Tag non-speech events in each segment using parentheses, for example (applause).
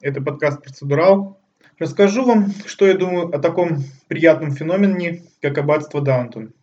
Это подкаст «Процедурал». Расскажу вам, что я думаю о таком приятном феномене, как «Аббатство Даунтон».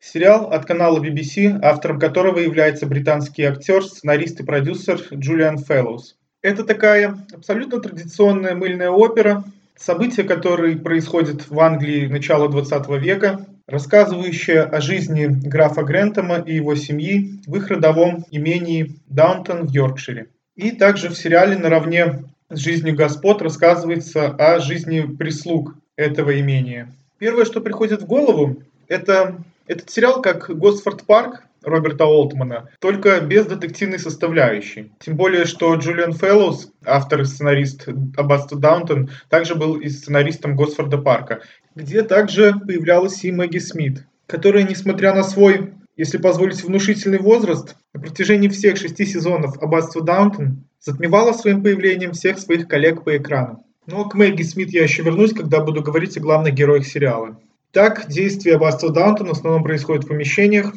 Сериал от канала BBC, автором которого является британский актер, сценарист и продюсер Джулиан Фэллоус. Это такая абсолютно традиционная мыльная опера, события, которые происходят в Англии начала 20 века, рассказывающая о жизни графа Грентома и его семьи в их родовом имении Даунтон в Йоркшире. И также в сериале наравне с жизнью господ рассказывается о жизни прислуг этого имения. Первое, что приходит в голову, это этот сериал как Госфорд Парк Роберта Олтмана, только без детективной составляющей. Тем более, что Джулиан Фэллоус, автор и сценарист Аббатства Даунтон, также был и сценаристом Госфорда Парка, где также появлялась и Мэгги Смит, которая, несмотря на свой, если позволить, внушительный возраст, на протяжении всех шести сезонов Аббатства Даунтон затмевала своим появлением всех своих коллег по экрану. Но к Мэгги Смит я еще вернусь, когда буду говорить о главных героях сериала. Так, действия Аббатства Даунтон в основном происходят в помещениях,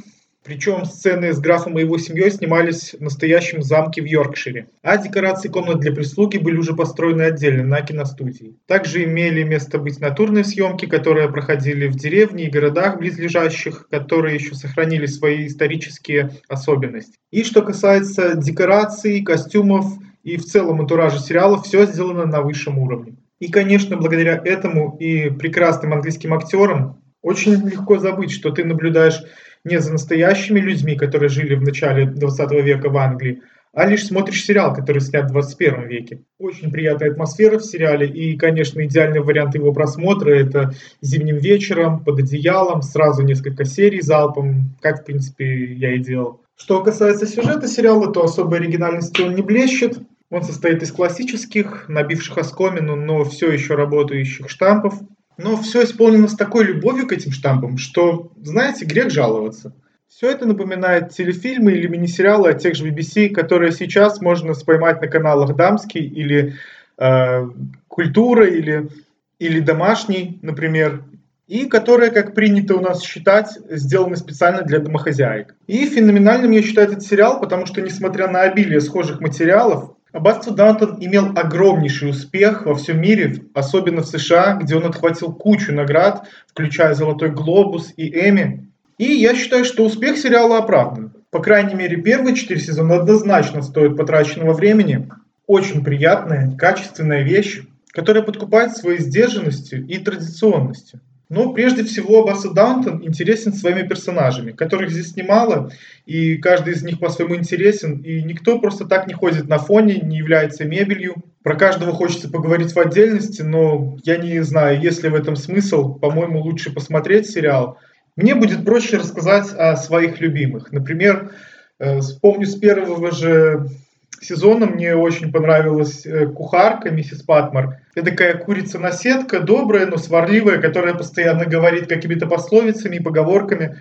причем сцены с графом и его семьей снимались в настоящем замке в Йоркшире, а декорации комнат для прислуги были уже построены отдельно на киностудии. Также имели место быть натурные съемки, которые проходили в деревне и городах близлежащих, которые еще сохранили свои исторические особенности. И что касается декораций, костюмов и в целом антуража сериала, все сделано на высшем уровне. И, конечно, благодаря этому и прекрасным английским актерам очень легко забыть, что ты наблюдаешь не за настоящими людьми, которые жили в начале 20 века в Англии, а лишь смотришь сериал, который снят в 21 веке. Очень приятная атмосфера в сериале и, конечно, идеальный вариант его просмотра – это зимним вечером, под одеялом, сразу несколько серий залпом, как, в принципе, я и делал. Что касается сюжета сериала, то особой оригинальностью он не блещет. Он состоит из классических, набивших оскомину, но все еще работающих штампов – но все исполнено с такой любовью к этим штампам, что, знаете, грех жаловаться. Все это напоминает телефильмы или мини-сериалы от тех же BBC, которые сейчас можно споймать на каналах «Дамский» или э, «Культура» или, или «Домашний», например, и которые, как принято у нас считать, сделаны специально для домохозяек. И феноменальным я считаю этот сериал, потому что, несмотря на обилие схожих материалов, Аббатство Даунтон имел огромнейший успех во всем мире, особенно в США, где он отхватил кучу наград, включая «Золотой глобус» и «Эми». И я считаю, что успех сериала оправдан. По крайней мере, первые четыре сезона однозначно стоят потраченного времени. Очень приятная, качественная вещь, которая подкупает своей сдержанностью и традиционностью. Но прежде всего Аббаса Даунтон интересен своими персонажами, которых здесь немало, и каждый из них по-своему интересен, и никто просто так не ходит на фоне, не является мебелью. Про каждого хочется поговорить в отдельности, но я не знаю, есть ли в этом смысл. По-моему, лучше посмотреть сериал. Мне будет проще рассказать о своих любимых. Например, э, вспомню с первого же сезона мне очень понравилась э, кухарка миссис Патмар. Это такая курица-наседка, добрая, но сварливая, которая постоянно говорит какими-то пословицами и поговорками,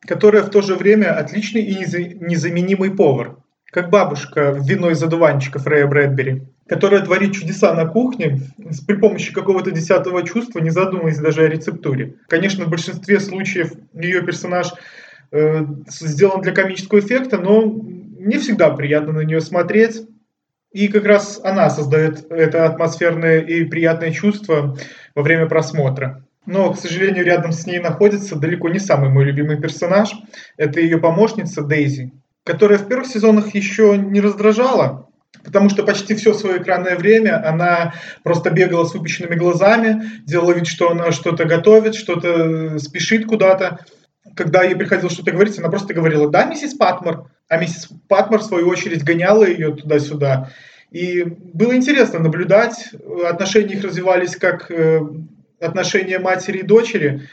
которая в то же время отличный и незаменимый повар. Как бабушка в вино из одуванчиков Рэя Брэдбери, которая творит чудеса на кухне при помощи какого-то десятого чувства, не задумываясь даже о рецептуре. Конечно, в большинстве случаев ее персонаж э, сделан для комического эффекта, но не всегда приятно на нее смотреть. И как раз она создает это атмосферное и приятное чувство во время просмотра. Но, к сожалению, рядом с ней находится далеко не самый мой любимый персонаж. Это ее помощница Дейзи, которая в первых сезонах еще не раздражала, потому что почти все свое экранное время она просто бегала с выпущенными глазами, делала вид, что она что-то готовит, что-то спешит куда-то. Когда ей приходилось что-то говорить, она просто говорила «Да, миссис Патмор», а миссис Патмор, в свою очередь, гоняла ее туда-сюда. И было интересно наблюдать, отношения их развивались как э, отношения матери и дочери.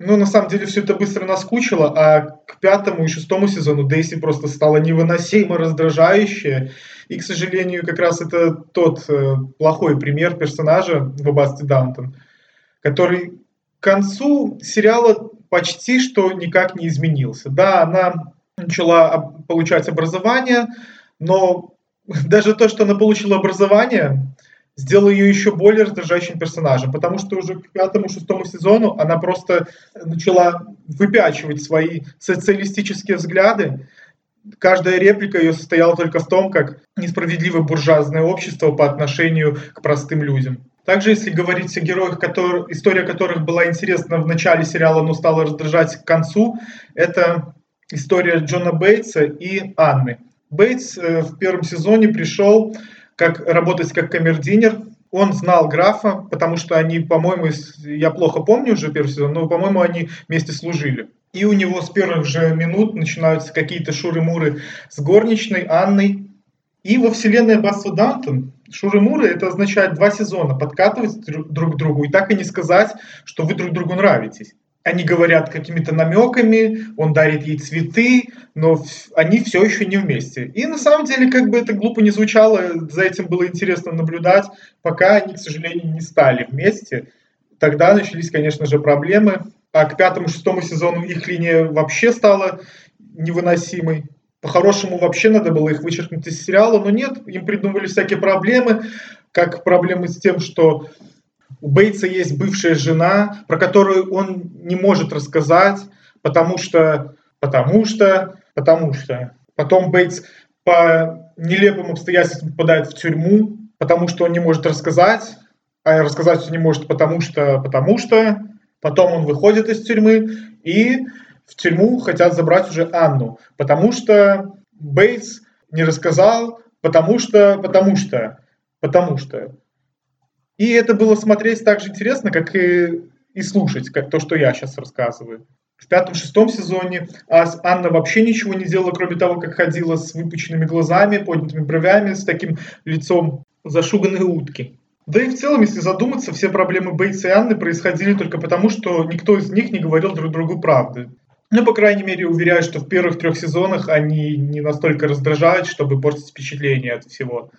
Но на самом деле все это быстро наскучило, а к пятому и шестому сезону Дейси просто стала невыносимо раздражающая. И, к сожалению, как раз это тот э, плохой пример персонажа в Аббасте Даунтон, который концу сериала почти что никак не изменился. Да, она начала получать образование, но (laughs) даже то, что она получила образование, сделало ее еще более раздражающим персонажем, потому что уже к пятому-шестому сезону она просто начала выпячивать свои социалистические взгляды, каждая реплика ее состояла только в том, как несправедливо буржуазное общество по отношению к простым людям. Также, если говорить о героях, которые, история которых была интересна в начале сериала, но стала раздражать к концу, это история Джона Бейтса и Анны. Бейтс э, в первом сезоне пришел как работать как камердинер. Он знал графа, потому что они, по-моему, я плохо помню уже первый сезон, но, по-моему, они вместе служили. И у него с первых же минут начинаются какие-то шуры-муры с горничной Анной. И во вселенной Аббатства Даунтон шуры-муры это означает два сезона, подкатывать друг к другу и так и не сказать, что вы друг другу нравитесь они говорят какими-то намеками, он дарит ей цветы, но они все еще не вместе. И на самом деле, как бы это глупо не звучало, за этим было интересно наблюдать, пока они, к сожалению, не стали вместе. Тогда начались, конечно же, проблемы. А к пятому-шестому сезону их линия вообще стала невыносимой. По-хорошему вообще надо было их вычеркнуть из сериала, но нет, им придумывали всякие проблемы, как проблемы с тем, что у Бейтса есть бывшая жена, про которую он не может рассказать, потому что, потому что, потому что. Потом Бейтс по нелепым обстоятельствам попадает в тюрьму, потому что он не может рассказать, а рассказать он не может, потому что, потому что. Потом он выходит из тюрьмы, и в тюрьму хотят забрать уже Анну, потому что Бейтс не рассказал, потому что, потому что, потому что. И это было смотреть так же интересно, как и, и слушать, как то, что я сейчас рассказываю. В пятом-шестом сезоне Анна вообще ничего не делала, кроме того, как ходила с выпученными глазами, поднятыми бровями, с таким лицом зашуганной утки. Да и в целом, если задуматься, все проблемы Бейтса и Анны происходили только потому, что никто из них не говорил друг другу правды. Ну, по крайней мере, уверяю, что в первых трех сезонах они не настолько раздражают, чтобы портить впечатление от всего.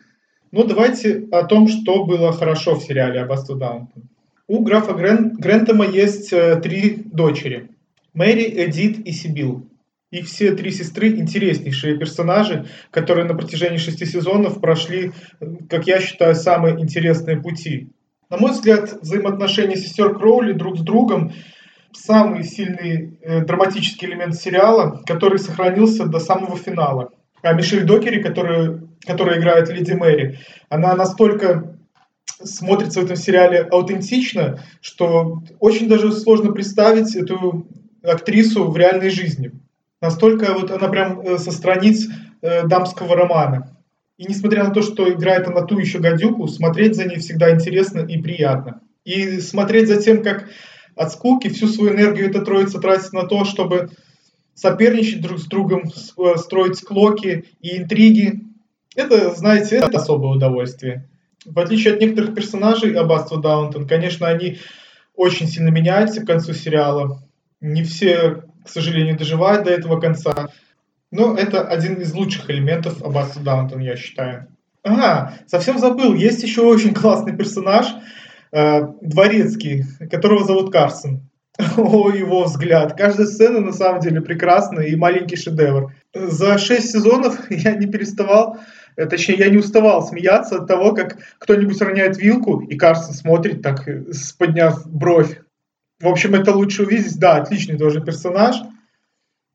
Ну, давайте о том, что было хорошо в сериале «Аббатство Даунтон». У графа Грен, Грентема есть э, три дочери. Мэри, Эдит и Сибил. И все три сестры интереснейшие персонажи, которые на протяжении шести сезонов прошли, как я считаю, самые интересные пути. На мой взгляд, взаимоотношения сестер Кроули друг с другом самый сильный э, драматический элемент сериала, который сохранился до самого финала. А Мишель Докери, которая, которая играет Леди Мэри, она настолько смотрится в этом сериале аутентично, что очень даже сложно представить эту актрису в реальной жизни. Настолько вот она прям э, со страниц э, дамского романа. И несмотря на то, что играет она ту еще гадюку, смотреть за ней всегда интересно и приятно. И смотреть за тем, как от скуки всю свою энергию эта троица тратит на то, чтобы соперничать друг с другом, э, строить склоки и интриги. Это, знаете, это особое удовольствие. В отличие от некоторых персонажей Аббатства Даунтон, конечно, они очень сильно меняются к концу сериала. Не все, к сожалению, доживают до этого конца. Но это один из лучших элементов Аббатства Даунтон, я считаю. Ага, совсем забыл, есть еще очень классный персонаж, дворецкий, которого зовут Карсон. (laughs) О, его взгляд. Каждая сцена на самом деле прекрасная и маленький шедевр. За шесть сезонов (laughs) я не переставал, э, точнее, я не уставал смеяться от того, как кто-нибудь роняет вилку, и Карсон смотрит так, э, подняв бровь. В общем, это лучше увидеть. Да, отличный тоже персонаж.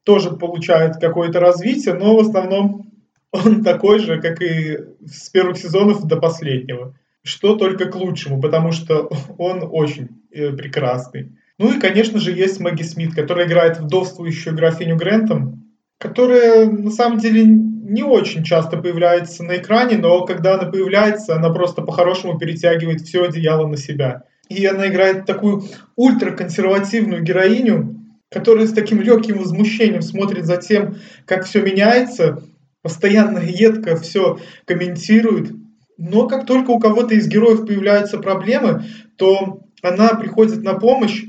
Тоже получает какое-то развитие, но в основном (laughs) он такой же, как и с первых сезонов до последнего. Что только к лучшему, потому что (laughs) он очень э, прекрасный. Ну и, конечно же, есть Мэгги Смит, которая играет вдовствующую графиню Грентом, которая на самом деле не очень часто появляется на экране, но когда она появляется, она просто по-хорошему перетягивает все одеяло на себя. И она играет такую ультраконсервативную героиню, которая с таким легким возмущением смотрит за тем, как все меняется, постоянно едко все комментирует. Но как только у кого-то из героев появляются проблемы, то она приходит на помощь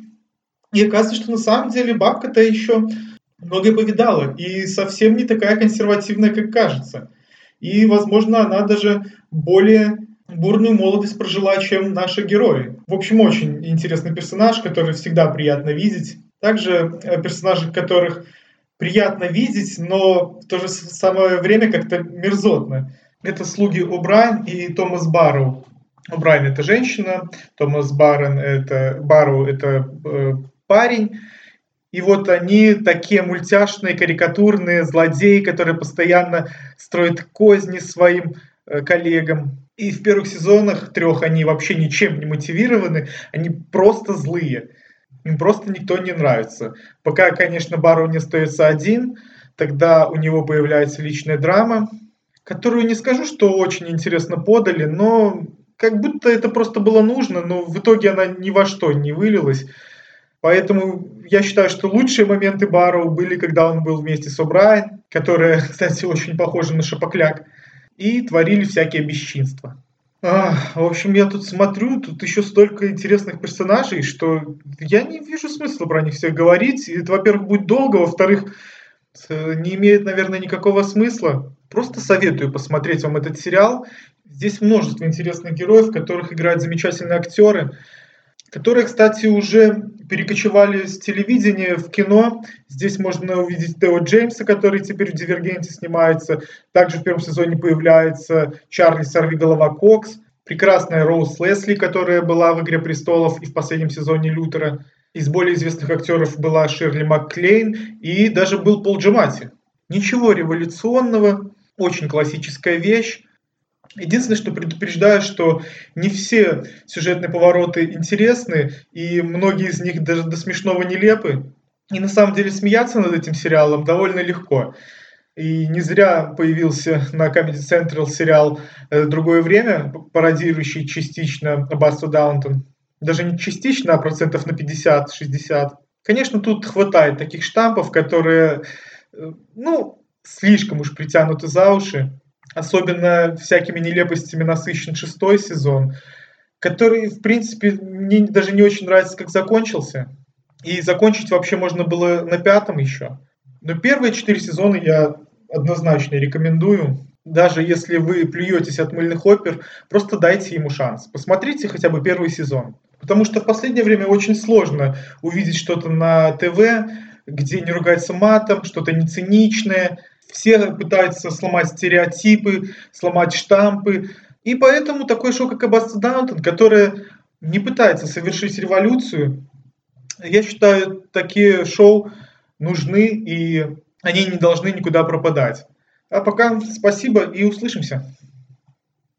и оказывается, что на самом деле бабка-то еще многое повидала и совсем не такая консервативная, как кажется. И, возможно, она даже более бурную молодость прожила, чем наши герои. В общем, очень интересный персонаж, который всегда приятно видеть. Также э, персонажи, которых приятно видеть, но в то же самое время как-то мерзотно. Это слуги О'Брайен и Томас Барроу. О'Брайен это женщина, Томас Баррен это, Барроу это э, парень. И вот они такие мультяшные, карикатурные злодеи, которые постоянно строят козни своим э, коллегам. И в первых сезонах трех они вообще ничем не мотивированы, они просто злые. Им просто никто не нравится. Пока, конечно, Барроу не остается один, тогда у него появляется личная драма, которую не скажу, что очень интересно подали, но как будто это просто было нужно, но в итоге она ни во что не вылилась. Поэтому я считаю, что лучшие моменты Барроу были, когда он был вместе с О'Брайен, которая, (laughs) кстати, очень похожа на Шапокляк, и творили всякие бесчинства. В общем, я тут смотрю, тут еще столько интересных персонажей, что я не вижу смысла про них всех говорить. Это, во-первых, будет долго, во-вторых, не имеет, наверное, никакого смысла. Просто советую посмотреть вам этот сериал. Здесь множество интересных героев, которых играют замечательные актеры которые, кстати, уже перекочевали с телевидения в кино. Здесь можно увидеть Тео Джеймса, который теперь в «Дивергенте» снимается. Также в первом сезоне появляется Чарли Сорвиголова Кокс, прекрасная Роуз Лесли, которая была в «Игре престолов» и в последнем сезоне «Лютера». Из более известных актеров была Ширли МакКлейн и даже был Пол Джамати. Ничего революционного, очень классическая вещь. Единственное, что предупреждаю, что не все сюжетные повороты интересны, и многие из них даже до смешного нелепы. И на самом деле смеяться над этим сериалом довольно легко. И не зря появился на Comedy Central сериал э, «Другое время», пародирующий частично аббатство Даунтон. Даже не частично, а процентов на 50-60. Конечно, тут хватает таких штампов, которые, э, ну, слишком уж притянуты за уши особенно всякими нелепостями насыщен шестой сезон, который, в принципе, мне даже не очень нравится, как закончился. И закончить вообще можно было на пятом еще. Но первые четыре сезона я однозначно рекомендую. Даже если вы плюетесь от мыльных опер, просто дайте ему шанс. Посмотрите хотя бы первый сезон. Потому что в последнее время очень сложно увидеть что-то на ТВ, где не ругается матом, что-то не циничное, все пытаются сломать стереотипы, сломать штампы. И поэтому такое шоу, как Аббас Даунтон, которое не пытается совершить революцию, я считаю, такие шоу нужны, и они не должны никуда пропадать. А пока спасибо и услышимся.